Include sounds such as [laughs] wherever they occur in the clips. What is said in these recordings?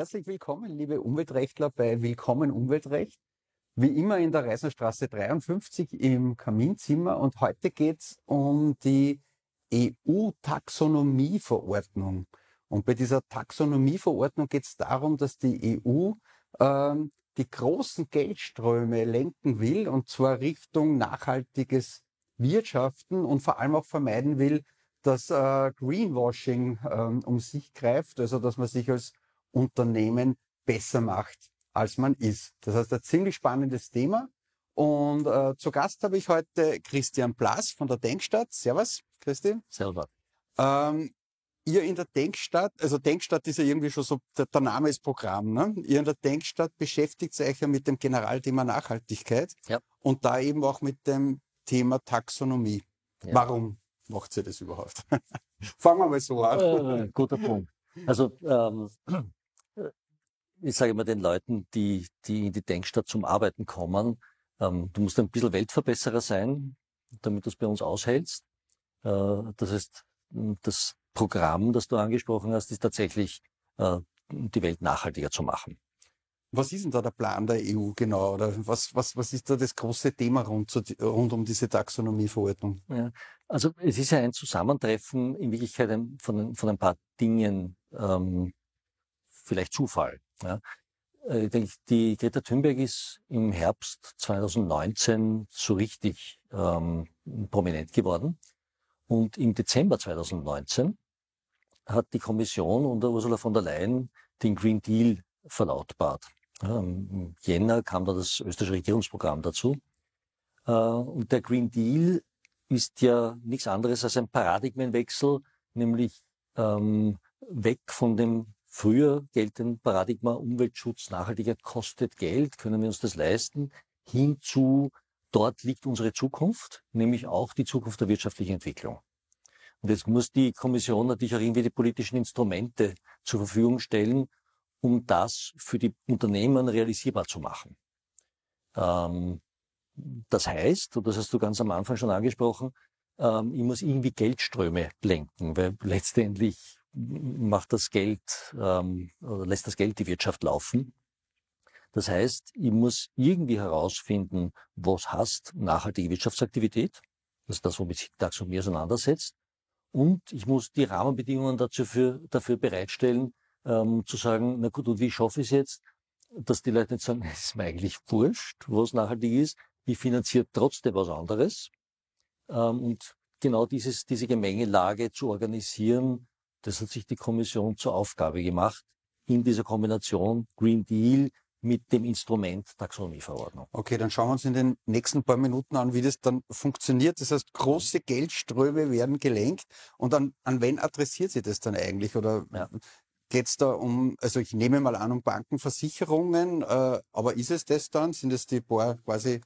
Herzlich willkommen, liebe Umweltrechtler, bei Willkommen Umweltrecht. Wie immer in der Reiserstraße 53 im Kaminzimmer. Und heute geht es um die EU-Taxonomieverordnung. Und bei dieser Taxonomieverordnung geht es darum, dass die EU ähm, die großen Geldströme lenken will, und zwar Richtung nachhaltiges Wirtschaften und vor allem auch vermeiden will, dass äh, Greenwashing ähm, um sich greift, also dass man sich als Unternehmen besser macht, als man ist. Das heißt, ein ziemlich spannendes Thema. Und äh, zu Gast habe ich heute Christian Blass von der Denkstadt. Servus, Christi. Servus. Ähm, ihr in der Denkstadt, also Denkstadt ist ja irgendwie schon so, der, der Name ist Programm, ne? Ihr in der Denkstadt beschäftigt euch ja mit dem Generalthema Nachhaltigkeit ja. und da eben auch mit dem Thema Taxonomie. Ja. Warum macht ihr das überhaupt? [laughs] Fangen wir mal so an. Äh, guter Punkt. Also ähm, ich sage immer den Leuten, die, die in die Denkstadt zum Arbeiten kommen, ähm, du musst ein bisschen Weltverbesserer sein, damit du es bei uns aushältst. Äh, das heißt, das Programm, das du angesprochen hast, ist tatsächlich äh, die Welt nachhaltiger zu machen. Was ist denn da der Plan der EU genau? Oder was, was, was ist da das große Thema rund, zu, rund um diese Taxonomieverordnung? Ja, also es ist ja ein Zusammentreffen in Wirklichkeit von, von ein paar Dingen, ähm, vielleicht Zufall. Ja. Äh, ich denke, die Greta Thunberg ist im Herbst 2019 so richtig ähm, prominent geworden. Und im Dezember 2019 hat die Kommission unter Ursula von der Leyen den Green Deal verlautbart. Ja, Im Jänner kam da das österreichische Regierungsprogramm dazu. Äh, und der Green Deal ist ja nichts anderes als ein Paradigmenwechsel, nämlich ähm, weg von dem früher geltenden Paradigma Umweltschutz, Nachhaltigkeit kostet Geld, können wir uns das leisten, hin zu dort liegt unsere Zukunft, nämlich auch die Zukunft der wirtschaftlichen Entwicklung. Und jetzt muss die Kommission natürlich auch irgendwie die politischen Instrumente zur Verfügung stellen, um das für die Unternehmen realisierbar zu machen. Ähm, das heißt, und das hast du ganz am Anfang schon angesprochen, ähm, ich muss irgendwie Geldströme lenken, weil letztendlich macht das Geld ähm, oder lässt das Geld die Wirtschaft laufen. Das heißt, ich muss irgendwie herausfinden, was heißt nachhaltige Wirtschaftsaktivität. Das ist das, womit sich die Taxonomie auseinandersetzt. Und ich muss die Rahmenbedingungen dazu für, dafür bereitstellen, ähm, zu sagen, na gut, und wie schaffe ich es jetzt, dass die Leute nicht sagen, [laughs] es ist mir eigentlich wurscht, was nachhaltig ist, ich finanziere trotzdem was anderes. Ähm, und genau dieses, diese Gemengelage zu organisieren, das hat sich die Kommission zur Aufgabe gemacht, in dieser Kombination Green Deal mit dem Instrument Taxonomieverordnung. Okay, dann schauen wir uns in den nächsten paar Minuten an, wie das dann funktioniert. Das heißt, große Geldströme werden gelenkt und an, an wen adressiert sie das dann eigentlich? Oder ja. geht es da um, also ich nehme mal an, um Bankenversicherungen, äh, aber ist es das dann? Sind es die paar quasi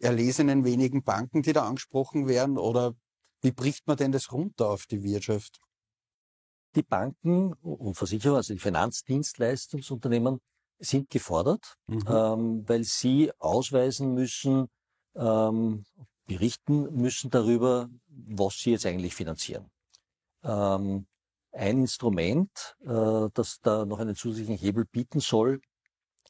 erlesenen wenigen Banken, die da angesprochen werden? Oder wie bricht man denn das runter auf die Wirtschaft? Die Banken und Versicherer, also die Finanzdienstleistungsunternehmen, sind gefordert, mhm. ähm, weil sie ausweisen müssen, ähm, berichten müssen darüber, was sie jetzt eigentlich finanzieren. Ähm, ein Instrument, äh, das da noch einen zusätzlichen Hebel bieten soll,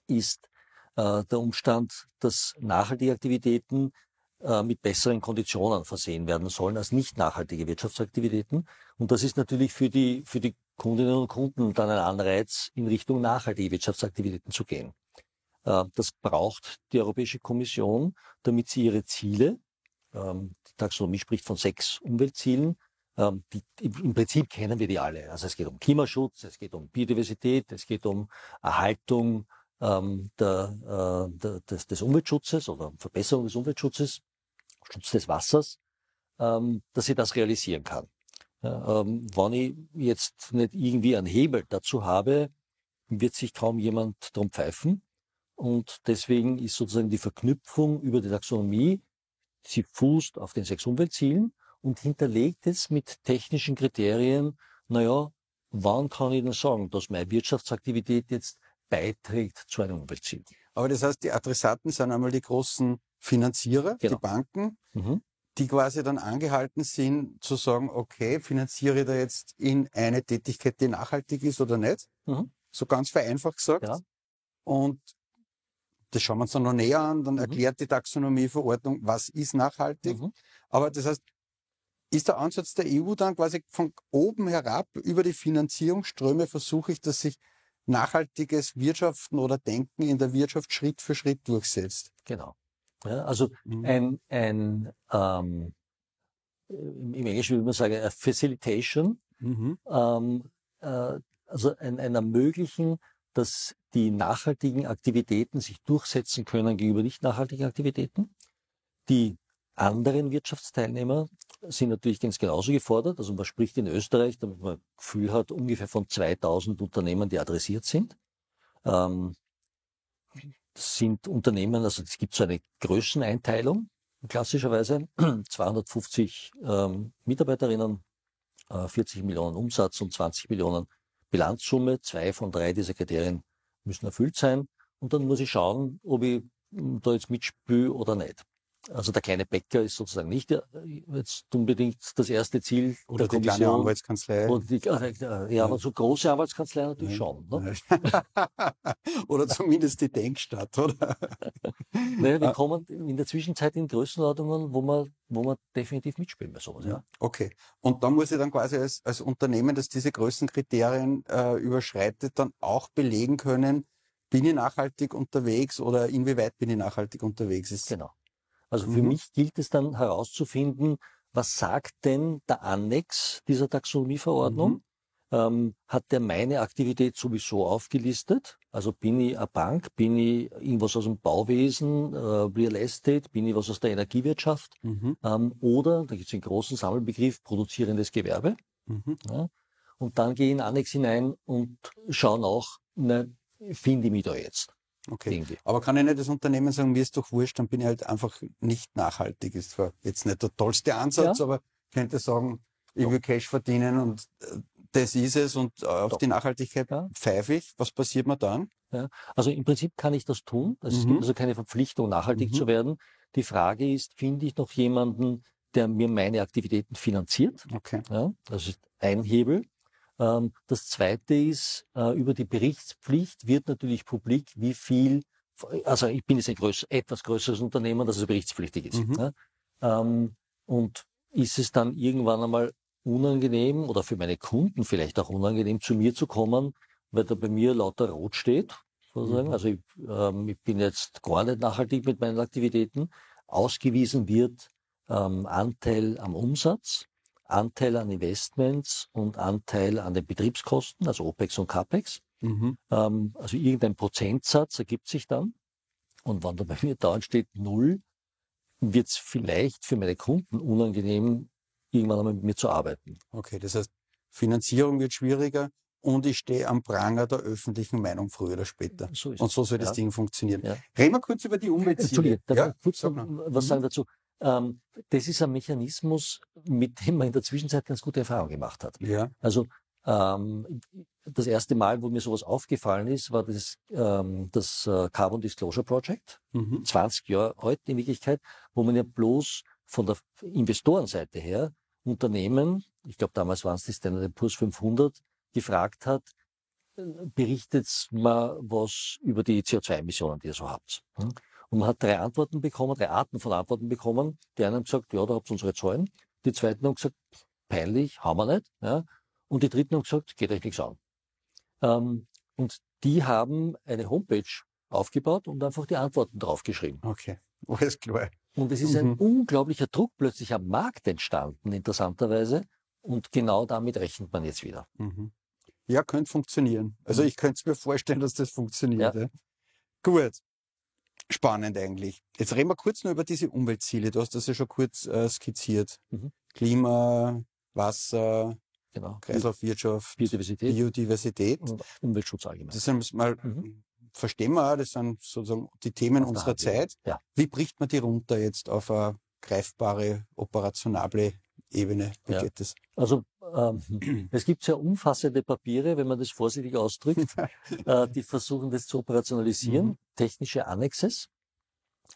ist äh, der Umstand, dass nachhaltige Aktivitäten äh, mit besseren Konditionen versehen werden sollen als nicht nachhaltige Wirtschaftsaktivitäten. Und das ist natürlich für die, für die Kundinnen und Kunden dann ein Anreiz, in Richtung nachhaltige Wirtschaftsaktivitäten zu gehen. Äh, das braucht die Europäische Kommission, damit sie ihre Ziele, ähm, die Taxonomie spricht von sechs Umweltzielen, ähm, die, im Prinzip kennen wir die alle. Also es geht um Klimaschutz, es geht um Biodiversität, es geht um Erhaltung ähm, der, äh, der, des, des Umweltschutzes oder Verbesserung des Umweltschutzes, Schutz des Wassers, ähm, dass sie das realisieren kann. Ja, ähm, wenn ich jetzt nicht irgendwie einen Hebel dazu habe, wird sich kaum jemand drum pfeifen. Und deswegen ist sozusagen die Verknüpfung über die Taxonomie, sie fußt auf den sechs Umweltzielen und hinterlegt es mit technischen Kriterien, naja, wann kann ich denn sagen, dass meine Wirtschaftsaktivität jetzt beiträgt zu einem Umweltziel. Aber das heißt, die Adressaten sind einmal die großen Finanzierer, genau. die Banken, mhm. die quasi dann angehalten sind zu sagen, okay, finanziere ich da jetzt in eine Tätigkeit, die nachhaltig ist oder nicht? Mhm. so ganz vereinfacht gesagt. Ja. Und das schauen wir uns dann noch näher an, dann Mhm. erklärt die Taxonomieverordnung, was ist nachhaltig. Mhm. Aber das heißt, ist der Ansatz der EU dann quasi von oben herab über die Finanzierungsströme versuche ich, dass sich nachhaltiges Wirtschaften oder Denken in der Wirtschaft Schritt für Schritt durchsetzt. Genau. Ja, also Mhm. ein, ein ähm, im Englischen würde man sagen, a Facilitation, Mhm. ähm, äh, also ein, ein Ermöglichen, dass die nachhaltigen Aktivitäten sich durchsetzen können gegenüber nicht nachhaltigen Aktivitäten. Die anderen Wirtschaftsteilnehmer sind natürlich ganz genauso gefordert. Also man spricht in Österreich, damit man ein Gefühl hat, ungefähr von 2000 Unternehmen, die adressiert sind. Ähm, sind Unternehmen, also es gibt so eine Größeneinteilung, klassischerweise [clears throat] 250 ähm, Mitarbeiterinnen, äh, 40 Millionen Umsatz und 20 Millionen Bilanzsumme. Zwei von drei dieser Kriterien müssen erfüllt sein. Und dann muss ich schauen, ob ich mh, da jetzt mitspiele oder nicht. Also der kleine Bäcker ist sozusagen nicht äh, jetzt unbedingt das erste Ziel Oder der die kleine Kommission. Anwaltskanzlei. Und die, äh, ja, aber so große Anwaltskanzlei natürlich Ja. schon. Ne? [laughs] oder zumindest die Denkstadt, oder? [laughs] Naja, wir Ah. kommen in der Zwischenzeit in Größenordnungen, wo man, wo man definitiv mitspielen bei sowas. Ja. Okay. Und da muss ich dann quasi als, als Unternehmen, das diese Größenkriterien äh, überschreitet, dann auch belegen können, bin ich nachhaltig unterwegs oder inwieweit bin ich nachhaltig unterwegs ist. Genau. Also für Mhm. mich gilt es dann herauszufinden, was sagt denn der Annex dieser Taxonomieverordnung? Mhm. Ähm, hat der meine Aktivität sowieso aufgelistet? Also bin ich eine Bank, bin ich irgendwas aus dem Bauwesen, äh, Real Estate, bin ich was aus der Energiewirtschaft? Mhm. Ähm, oder, da gibt es den großen Sammelbegriff, produzierendes Gewerbe. Mhm. Ja? Und dann gehe ich in Annex hinein und schaue nach, na, finde ich mich da jetzt Okay. irgendwie. Aber kann ich nicht das Unternehmen sagen, mir ist doch wurscht, dann bin ich halt einfach nicht nachhaltig. Ist zwar jetzt nicht der tollste Ansatz, Ja. aber ich könnte sagen, ich will Cash verdienen und äh, das ist es und äh, auf Doch. die Nachhaltigkeit Ja. pfeife ich. Was passiert mir dann? Also im Prinzip kann ich das tun. Es Mhm. gibt also keine Verpflichtung, nachhaltig Mhm. zu werden. Die Frage ist, finde ich noch jemanden, der mir meine Aktivitäten finanziert? Okay. Ja, das ist ein Hebel. Ähm, das zweite ist, äh, über die Berichtspflicht wird natürlich publik, wie viel, also ich bin jetzt ein größ, etwas größeres Unternehmen, das es berichtspflichtig ist. Mhm. Ja? Ähm, und ist es dann irgendwann einmal unangenehm oder für meine Kunden vielleicht auch unangenehm, zu mir zu kommen, weil da bei mir lauter Rot steht, sozusagen. Mhm. Also ich, ähm, ich bin jetzt gar nicht nachhaltig mit meinen Aktivitäten. Ausgewiesen wird ähm, Anteil am Umsatz, Anteil an Investments und Anteil an den Betriebskosten, also OPEX und CAPEX. Mhm. Ähm, also irgendein Prozentsatz ergibt sich dann. Und wenn da bei mir dauernd steht Null, wird es vielleicht für meine Kunden unangenehm, irgendwann einmal mit mir zu arbeiten. Okay, das heißt, Finanzierung wird schwieriger und ich stehe am Pranger der öffentlichen Meinung früher oder später. So Und so soll das Ja. Ding funktionieren. Ja. Reden wir kurz über die Umweltziele. Entschuldige, darf ja? kurz sag noch was Mhm. sagen dazu? Ähm, das ist ein Mechanismus, mit dem man in der Zwischenzeit ganz gute Erfahrungen gemacht hat. Ja. Also ähm, das erste Mal, wo mir sowas aufgefallen ist, war das, ähm, das äh, Carbon Disclosure Project, Mhm. 20 Jahre alt in Wirklichkeit, wo man ja bloß von der Investorenseite her Unternehmen, ich glaube damals waren es die Standard Poor's 500, gefragt hat, äh, berichtet mal was über die CO2-Emissionen, die ihr so habt. Hm? Und man hat drei Antworten bekommen, drei Arten von Antworten bekommen. Die einen haben gesagt, ja, da habt ihr unsere Zahlen. Die zweiten haben gesagt, peinlich, haben wir nicht. Ja? Und die dritten haben gesagt, geht euch nichts an. Ähm, und die haben eine Homepage aufgebaut und einfach die Antworten draufgeschrieben. Okay, [laughs] alles klar. Und es ist ein Mhm. unglaublicher Druck plötzlich am Markt entstanden, interessanterweise. Und genau damit rechnet man jetzt wieder. Mhm. Ja, könnte funktionieren. Also Mhm. ich könnte es mir vorstellen, dass das funktioniert. Ja. Ja. Gut. Spannend eigentlich. Jetzt reden wir kurz nur über diese Umweltziele. Du hast das ja schon kurz äh, skizziert. Mhm. Klima, Wasser, Genau. Kreislaufwirtschaft, Biodiversität Biodiversität. und Umweltschutz allgemein. Das sind mal, Mhm. verstehen wir das sind sozusagen die Themen Auf unserer. Zeit. Ja. Wie bricht man die runter jetzt auf eine greifbare, operationable Ebene? Wie Ja. geht das? Also ähm, [clears throat] es gibt sehr umfassende Papiere, wenn man das vorsichtig ausdrückt, [laughs] äh, die versuchen das zu operationalisieren. Mhm. Technische Annexes.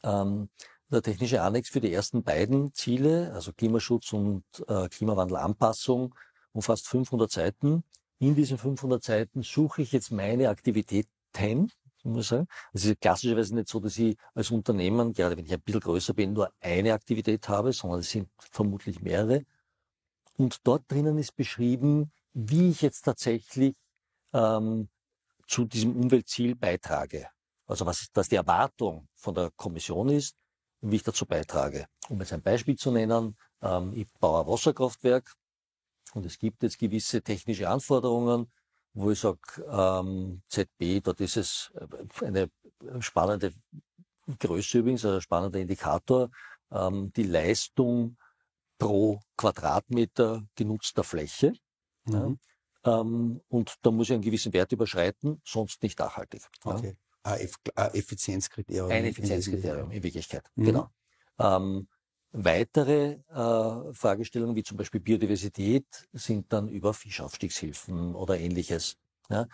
Ähm, der technische Annex für die ersten beiden Ziele, also Klimaschutz und äh, Klimawandelanpassung, umfasst 500 Seiten, in diesen 500 Seiten suche ich jetzt meine Aktivitäten, muss ich sagen. Es ist klassischerweise nicht so, dass ich als Unternehmen, gerade wenn ich ein bisschen größer bin, nur eine Aktivität habe, sondern es sind vermutlich mehrere. Und dort drinnen ist beschrieben, wie ich jetzt tatsächlich ähm, zu diesem Umweltziel beitrage. Also was, was die Erwartung von der Kommission ist, wie ich dazu beitrage. Um jetzt ein Beispiel zu nennen, ähm, ich baue ein Wasserkraftwerk und es gibt jetzt gewisse technische Anforderungen, wo ich sage, ähm, ZB, dort ist es eine spannende Größe übrigens, ein spannender Indikator, ähm, die Leistung pro Quadratmeter genutzter Fläche. Mhm. Ja, ähm, und da muss ich einen gewissen Wert überschreiten, sonst nicht nachhaltig. Okay. Ja. Ein Effizienzkriterium. Ein Effizienzkriterium in Wirklichkeit, mhm. genau. Ähm, Weitere äh, Fragestellungen wie zum Beispiel Biodiversität sind dann über Fischaufstiegshilfen oder ähnliches. Ja.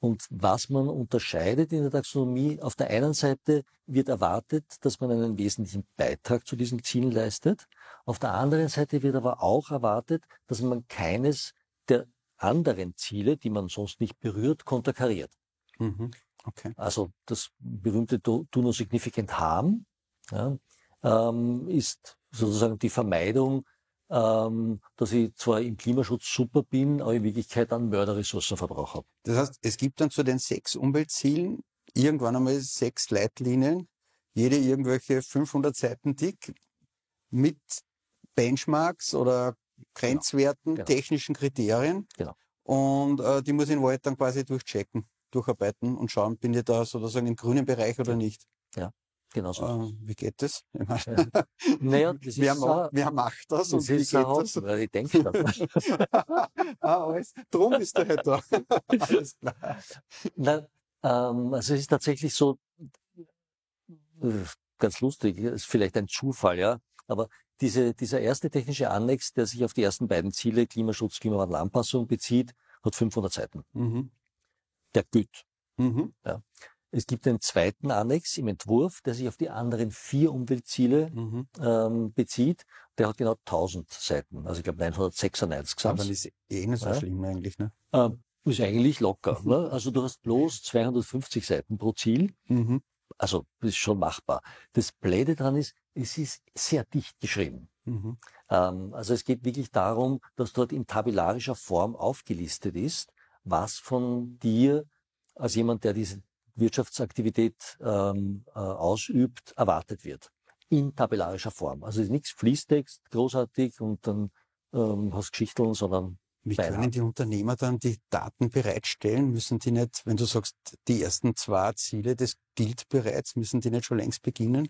Und was man unterscheidet in der Taxonomie, auf der einen Seite wird erwartet, dass man einen wesentlichen Beitrag zu diesen Zielen leistet. Auf der anderen Seite wird aber auch erwartet, dass man keines der anderen Ziele, die man sonst nicht berührt, konterkariert. Mhm. Okay. Also das berühmte Do, Do no significant harm. Ja, ähm, ist sozusagen die Vermeidung, ähm, dass ich zwar im Klimaschutz super bin, aber in Wirklichkeit einen Mörderressourcenverbrauch habe. Das heißt, es gibt dann zu den sechs Umweltzielen irgendwann einmal sechs Leitlinien, jede irgendwelche 500 Seiten dick, mit Benchmarks oder Grenzwerten, genau. Genau. technischen Kriterien. Genau. Und äh, die muss ich in Wahrheit dann quasi durchchecken, durcharbeiten und schauen, bin ich da sozusagen im grünen Bereich oder nicht. Ja. Genau so. Äh, wie geht das? naja, das [laughs] wer, ist ma wer macht das, das und wie geht das? Weil ich denke [laughs] ah, alles. Drum ist der halt da. [laughs] alles klar. Na, ähm, also es ist tatsächlich so, ganz lustig, ist vielleicht ein Zufall, ja, aber diese, dieser erste technische Annex, der sich auf die ersten beiden Ziele Klimaschutz, Klimawandel, Anpassung bezieht, hat 500 Seiten. Mhm. Der gilt. Mhm. Ja. Es gibt einen zweiten Annex im Entwurf, der sich auf die anderen vier Umweltziele mhm. ähm, bezieht. Der hat genau 1000 Seiten, also ich glaube 996 Aber das ist eh nicht so ja. schlimm eigentlich, ne? Ähm, ist eigentlich locker. Mhm. Ne? [laughs] Also du hast bloß 250 Seiten pro Ziel. Mhm. Also das ist schon machbar. Das Blöde dran ist, es ist sehr dicht geschrieben. Mhm. Ähm, also es geht wirklich darum, dass dort in tabellarischer Form aufgelistet ist, was von dir als jemand, der diese Wirtschaftsaktivität ähm, äh, ausübt, erwartet wird. In tabellarischer Form. Also ist nichts Fließtext, großartig und dann ähm, hast Geschichteln, sondern wie können die Unternehmer dann die Daten bereitstellen? Müssen die nicht, wenn du sagst, die ersten zwei Ziele, das gilt bereits, müssen die nicht schon längst beginnen?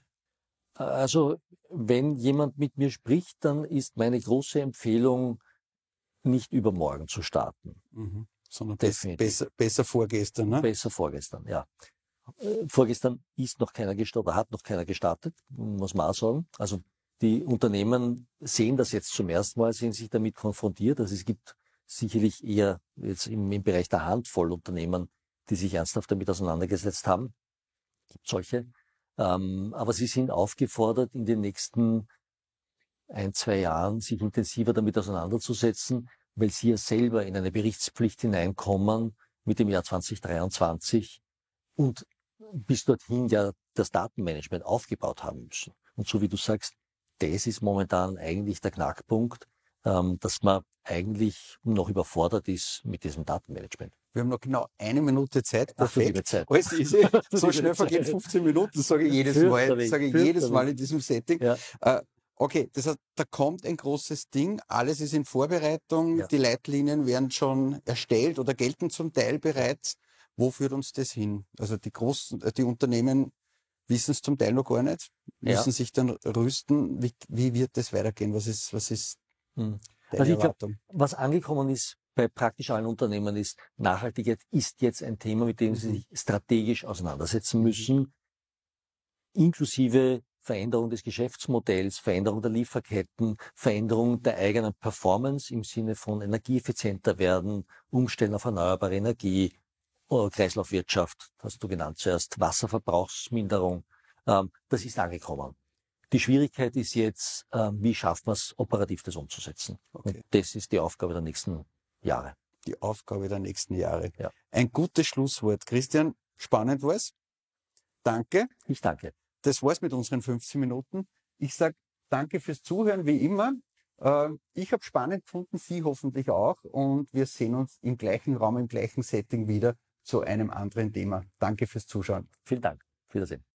Also, wenn jemand mit mir spricht, dann ist meine große Empfehlung, nicht übermorgen zu starten. Mhm sondern besser, besser vorgestern. Ne? Besser vorgestern, ja. Äh, vorgestern ist noch keiner gestartet, oder hat noch keiner gestartet, muss man auch sagen. Also die Unternehmen sehen das jetzt zum ersten Mal, sehen sich damit konfrontiert. Also es gibt sicherlich eher jetzt im, im Bereich der Handvoll Unternehmen, die sich ernsthaft damit auseinandergesetzt haben. Gibt solche. Ähm, aber sie sind aufgefordert, in den nächsten ein, zwei Jahren sich intensiver damit auseinanderzusetzen, weil sie ja selber in eine Berichtspflicht hineinkommen mit dem Jahr 2023 und bis dorthin ja das Datenmanagement aufgebaut haben müssen. Und so wie du sagst, das ist momentan eigentlich der Knackpunkt, ähm, dass man eigentlich noch überfordert ist mit diesem Datenmanagement. Wir haben noch genau eine Minute Zeit. Perfekt. Zeit. Alles easy. [laughs] so schnell vergehen 15 Minuten, sage ich jedes Mal, sage ich jedes Mal in diesem Setting. Ja. Okay, das heißt, da kommt ein großes Ding, alles ist in Vorbereitung, ja. die Leitlinien werden schon erstellt oder gelten zum Teil bereits. Wo führt uns das hin? Also die großen, äh, die Unternehmen wissen es zum Teil noch gar nicht, müssen ja. sich dann rüsten. Wie, wie wird das weitergehen? Was ist, was ist hm. deine also Erwartung? Glaub, was angekommen ist bei praktisch allen Unternehmen ist, Nachhaltigkeit ist jetzt ein Thema, mit dem mhm. sie sich strategisch auseinandersetzen müssen, inklusive Veränderung des Geschäftsmodells, Veränderung der Lieferketten, Veränderung der eigenen Performance im Sinne von energieeffizienter werden, Umstellen auf erneuerbare Energie, äh, Kreislaufwirtschaft, hast du genannt zuerst, Wasserverbrauchsminderung. Ähm, das ist angekommen. Die Schwierigkeit ist jetzt, ähm, wie schafft man es, operativ das umzusetzen. Okay. Und das ist die Aufgabe der nächsten Jahre. die Aufgabe der nächsten Jahre. Ja. Ein gutes Schlusswort. Christian, spannend war's. Danke. Ich danke. Das war's mit unseren 15 Minuten. Ich sag danke fürs Zuhören, wie immer. Äh, Ich habe spannend gefunden, Sie hoffentlich auch. Und wir sehen uns im gleichen Raum, im gleichen Setting wieder zu einem anderen Thema. Danke fürs Zuschauen. Vielen Dank. Wiedersehen.